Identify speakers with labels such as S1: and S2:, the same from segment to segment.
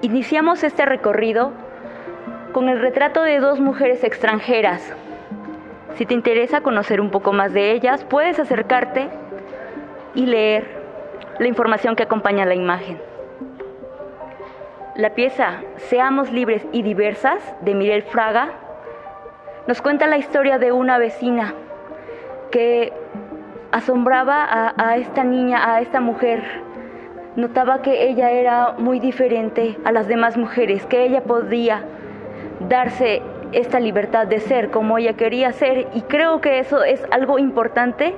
S1: Iniciamos este recorrido con el retrato de dos mujeres extranjeras. Si te interesa conocer un poco más de ellas, puedes acercarte y leer la información que acompaña la imagen. La pieza Seamos libres y diversas de Mirel Fraga nos cuenta la historia de una vecina que asombraba a, a, esta niña, a esta mujer. Notaba que ella era muy diferente a las demás mujeres, que ella podía darse esta libertad de ser como ella quería ser y creo que eso es algo importante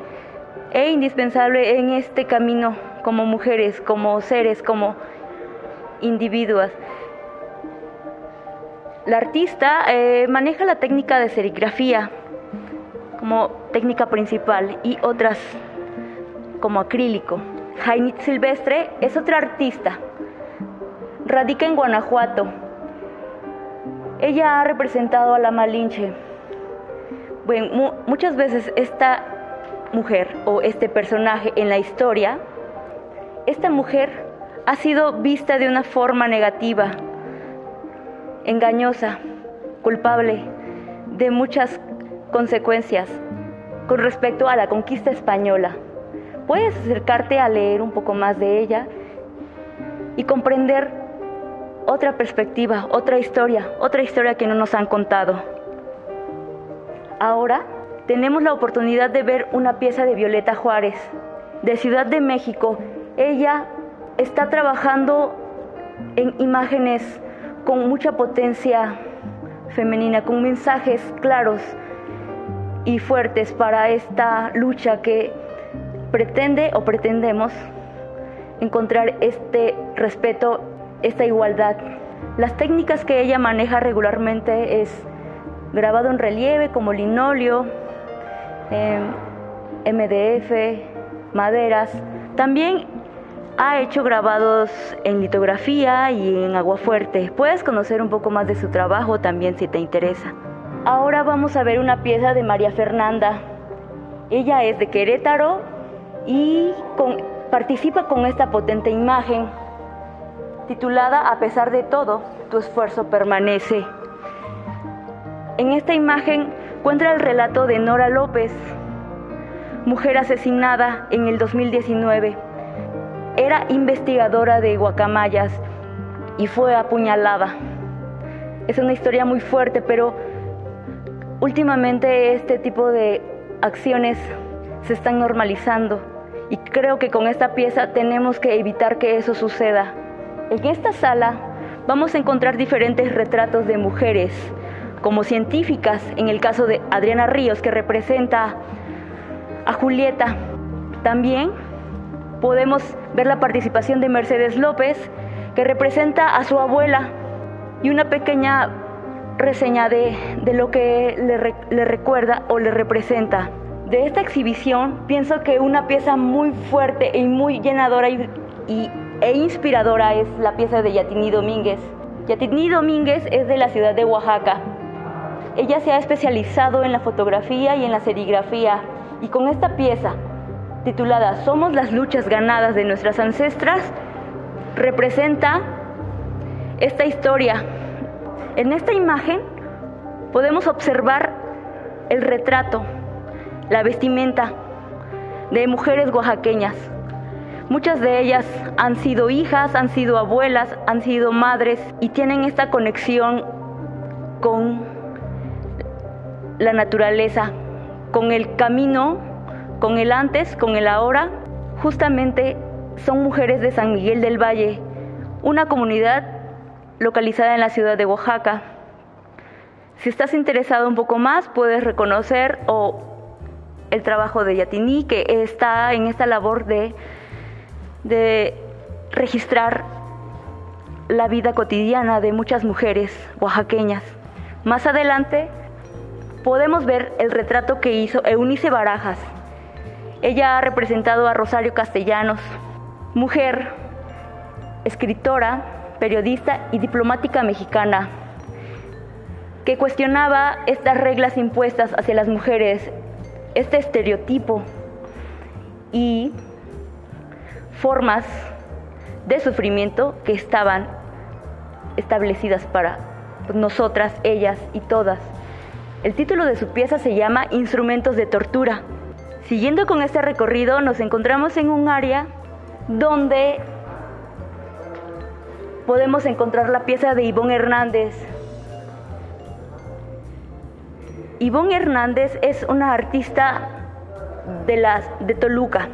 S1: e indispensable en este camino como mujeres, como seres, como individuos. La artista eh, maneja la técnica de serigrafía como técnica principal y otras como acrílico. Jainit Silvestre es otra artista. Radica en Guanajuato. Ella ha representado a la Malinche. Bueno, muchas veces esta mujer o este personaje en la historia, esta mujer ha sido vista de una forma negativa, engañosa, culpable de muchas consecuencias con respecto a la conquista española. Puedes acercarte a leer un poco más de ella y comprender otra perspectiva, otra historia, otra historia que no nos han contado. Ahora tenemos la oportunidad de ver una pieza de Violeta Juárez, de Ciudad de México. Ella está trabajando en imágenes con mucha potencia femenina, con mensajes claros y fuertes para esta lucha que pretende o pretendemos encontrar este respeto, esta igualdad. Las técnicas que ella maneja regularmente es grabado en relieve como linóleo, MDF, maderas. También ha hecho grabados en litografía y en agua fuerte. Puedes conocer un poco más de su trabajo también si te interesa. Ahora vamos a ver una pieza de María Fernanda. Ella es de Querétaro y participa con esta potente imagen titulada A pesar de todo, tu esfuerzo permanece. En esta imagen encuentra el relato de Nora López, mujer asesinada en el 2019. Era investigadora de guacamayas y fue apuñalada. Es una historia muy fuerte, pero últimamente este tipo de acciones se están normalizando y creo que con esta pieza tenemos que evitar que eso suceda. En esta sala vamos a encontrar diferentes retratos de mujeres, como científicas, en el caso de Adriana Ríos, que representa a Julieta. También podemos ver la participación de Mercedes López, que representa a su abuela, y una pequeña reseña de, de lo que le, le, recuerda o le representa. De esta exhibición pienso que una pieza muy fuerte y muy llenadora y, e inspiradora es la pieza de Yatini Domínguez. Yatini Domínguez es de la ciudad de Oaxaca. Ella se ha especializado en la fotografía y en la serigrafía y con esta pieza titulada Somos las luchas ganadas de nuestras ancestras representa esta historia. En esta imagen podemos observar el retrato, la vestimenta de mujeres oaxaqueñas. Muchas de ellas han sido hijas, han sido abuelas, han sido madres y tienen esta conexión con la naturaleza, con el camino, con el antes, con el ahora. Justamente son mujeres de San Miguel del Valle, una comunidad localizada en la ciudad de Oaxaca. Si estás interesado un poco más, puedes reconocer o el trabajo de Yatini, que está en esta labor de, de registrar la vida cotidiana de muchas mujeres oaxaqueñas. Más adelante podemos ver el retrato que hizo Eunice Barajas. Ella ha representado a Rosario Castellanos, mujer, escritora, periodista y diplomática mexicana, que cuestionaba estas reglas impuestas hacia las mujeres, este estereotipo y formas de sufrimiento que estaban establecidas para nosotras, ellas y todas. El título de su pieza se llama Instrumentos de Tortura. Siguiendo con este recorrido nos encontramos en un área donde podemos encontrar la pieza de Ivonne Hernández. Ivonne Hernández es una artista de, de Toluca.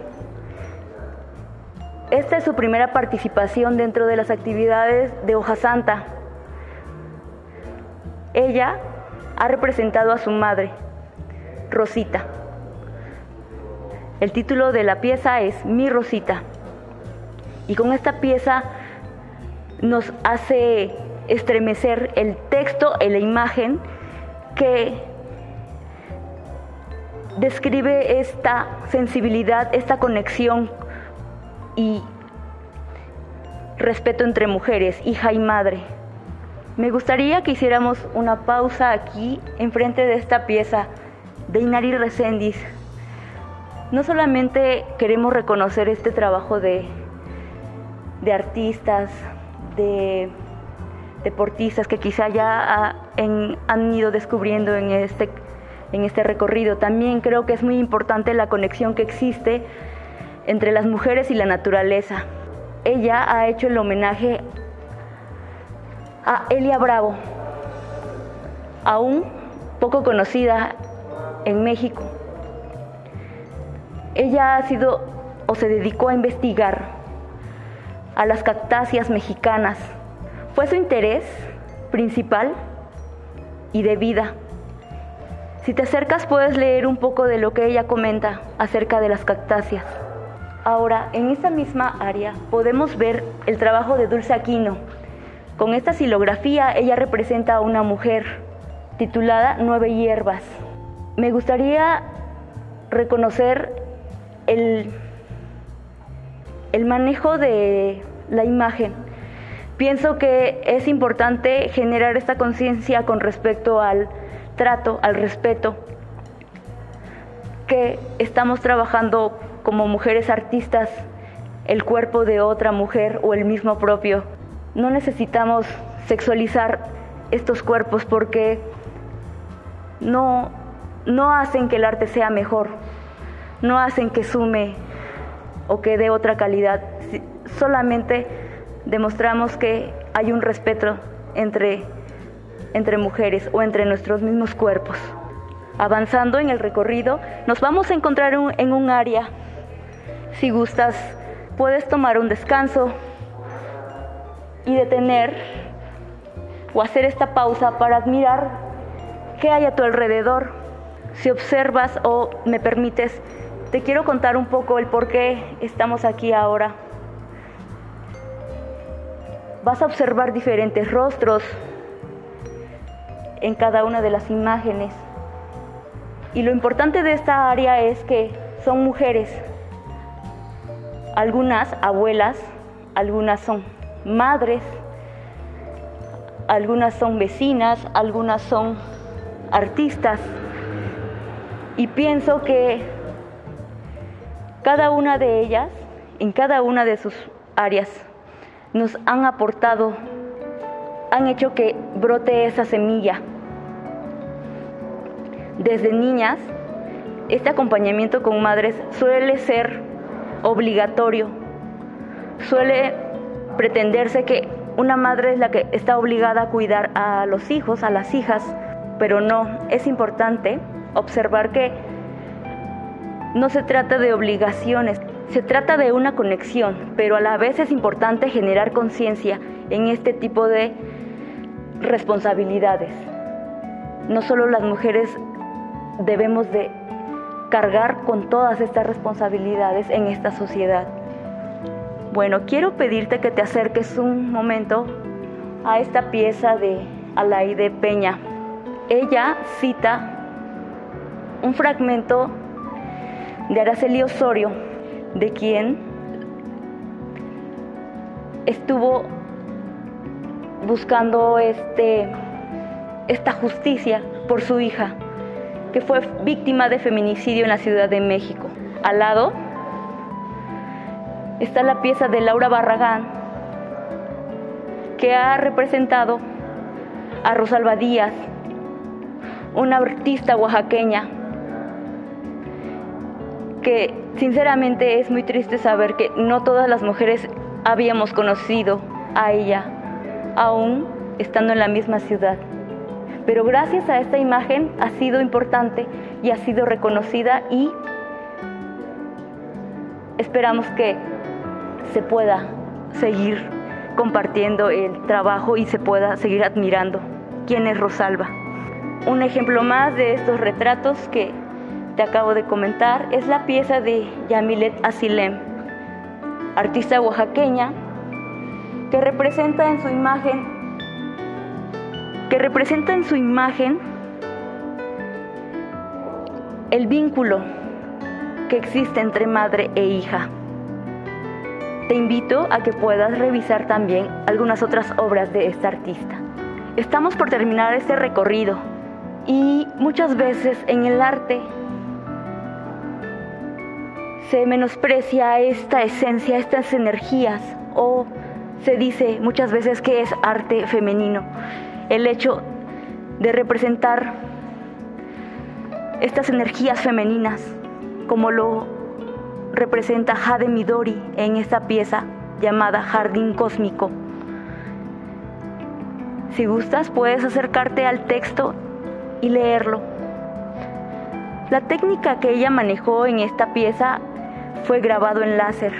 S1: Esta es su primera participación dentro de las actividades de Hoja Santa. Ella ha representado a su madre, Rosita. El título de la pieza es Mi Rosita. Y con esta pieza nos hace estremecer el texto y la imagen que describe esta sensibilidad, esta conexión y respeto entre mujeres, hija y madre. Me gustaría que hiciéramos una pausa aquí, enfrente de esta pieza de Inari Resendiz. No solamente queremos reconocer este trabajo de, de artistas, de deportistas que quizá ya han ido descubriendo en este, en este recorrido, también creo que es muy importante la conexión que existe entre las mujeres y la naturaleza. Ella ha hecho el homenaje a Elia Bravo, aún poco conocida en México. Ella ha sido o se dedicó a investigar a las cactáceas mexicanas. Fue su interés principal y de vida. Si te acercas puedes leer un poco de lo que ella comenta acerca de las cactáceas. Ahora, en esta misma área podemos ver el trabajo de Dulce Aquino. Con esta silografía ella representa a una mujer titulada Nueve Hierbas. Me gustaría reconocer el, el manejo de la imagen. Pienso que es importante generar esta conciencia con respecto al trato, al respeto, que estamos trabajando como mujeres artistas el cuerpo de otra mujer o el mismo propio. No necesitamos sexualizar estos cuerpos porque no, no hacen que el arte sea mejor, no hacen que sume o que dé otra calidad. Solamente demostramos que hay un respeto entre, entre mujeres o entre nuestros mismos cuerpos. Avanzando en el recorrido, nos vamos a encontrar en un área si gustas, puedes tomar un descanso y detener o hacer esta pausa para admirar qué hay a tu alrededor. Si observas o me permites, te quiero contar un poco el por qué estamos aquí ahora. Vas a observar diferentes rostros en cada una de las imágenes. Y lo importante de esta área es que son mujeres algunas abuelas, algunas son madres, algunas son vecinas, algunas son artistas. Y pienso que cada una de ellas, en cada una de sus áreas, nos han aportado, han hecho que brote esa semilla. Desde niñas, este acompañamiento con madres suele ser obligatorio. Suele pretenderse que una madre es la que está obligada a cuidar a los hijos, a las hijas, pero no, es importante observar que no se trata de obligaciones, se trata de una conexión, pero a la vez es importante generar conciencia en este tipo de responsabilidades. No solo las mujeres debemos de cargar con todas estas responsabilidades en esta sociedad. Bueno, quiero pedirte que te acerques un momento a esta pieza de Alaide Peña. Ella cita un fragmento de Araceli Osorio, de quien estuvo buscando este, esta justicia por su hija que fue víctima de feminicidio en la Ciudad de México. Al lado está la pieza de Laura Barragán, que ha representado a Rosalba Díaz, una artista oaxaqueña que sinceramente es muy triste saber que no todas las mujeres habíamos conocido a ella, aún estando en la misma ciudad. Pero gracias a esta imagen ha sido importante y ha sido reconocida y esperamos que se pueda seguir compartiendo el trabajo y se pueda seguir admirando quién es Rosalba. Un ejemplo más de estos retratos que te acabo de comentar es la pieza de Yamilet Asilem, artista oaxaqueña que representa en su imagen que representa en su imagen el vínculo que existe entre madre e hija. Te invito a que puedas revisar también algunas otras obras de esta artista. Estamos por terminar este recorrido y muchas veces en el arte se menosprecia esta esencia, estas energías o se dice muchas veces que es arte femenino. El hecho de representar estas energías femeninas como lo representa Jade Midori en esta pieza llamada Jardín Cósmico. Si gustas, puedes acercarte al texto y leerlo. La técnica que ella manejó en esta pieza fue grabado en láser.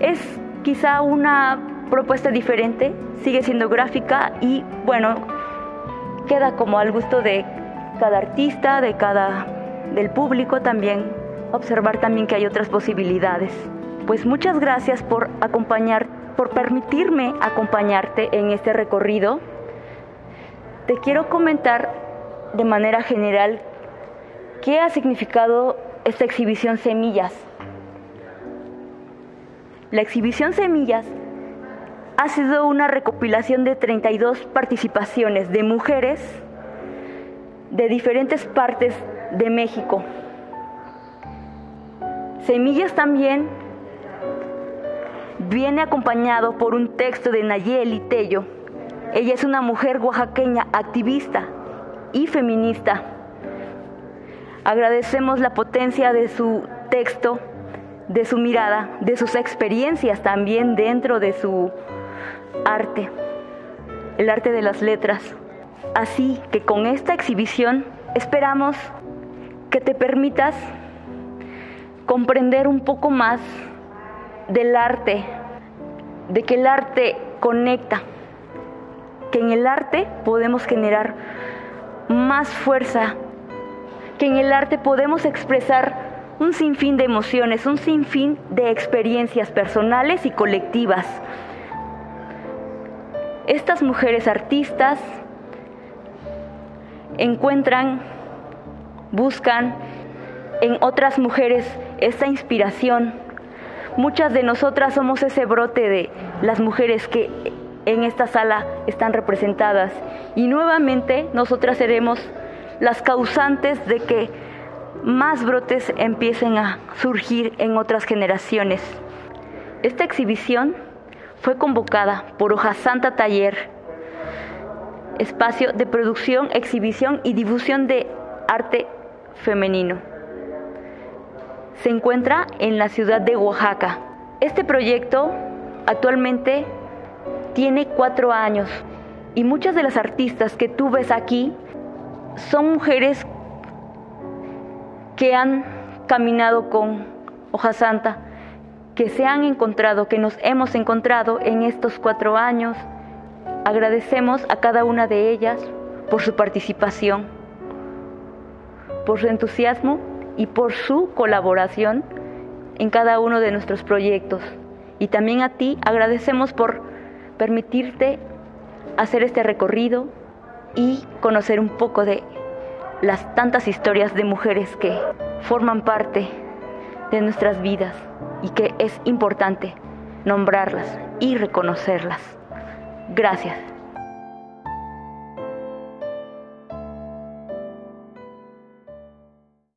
S1: Es quizá una propuesta diferente, sigue siendo gráfica y bueno, queda como al gusto de cada artista, de cada del público también, observar también que hay otras posibilidades. Pues muchas gracias por acompañar, por permitirme acompañarte en este recorrido. Te quiero comentar de manera general qué ha significado esta exhibición Semillas. La exhibición Semillas ha sido una recopilación de 32 participaciones de mujeres de diferentes partes de México. Semillas también viene acompañado por un texto de Nayeli Tello. Ella es una mujer oaxaqueña activista y feminista. Agradecemos la potencia de su texto, de su mirada, de sus experiencias también dentro de su arte, el arte de las letras. Así que con esta exhibición esperamos que te permitas comprender un poco más del arte, de que el arte conecta, que en el arte podemos generar más fuerza, que en el arte podemos expresar un sinfín de emociones, un sinfín de experiencias personales y colectivas. Estas mujeres artistas encuentran, buscan en otras mujeres esta inspiración. Muchas de nosotras somos ese brote de las mujeres que en esta sala están representadas y nuevamente nosotras seremos las causantes de que más brotes empiecen a surgir en otras generaciones. Esta exhibición fue convocada por Hoja Santa Taller, espacio de producción, exhibición y difusión de arte femenino se encuentra en la ciudad de Oaxaca. Este proyecto actualmente tiene cuatro años y muchas de las artistas que tú ves aquí son mujeres que han caminado con Hoja Santa, que se han encontrado, que nos hemos encontrado en estos cuatro años. Agradecemos a cada una de ellas por su participación, por su entusiasmo y por su colaboración en cada uno de nuestros proyectos. Y también a ti agradecemos por permitirte hacer este recorrido y conocer un poco de las tantas historias de mujeres que forman parte de nuestras vidas y que es importante nombrarlas y reconocerlas. Gracias.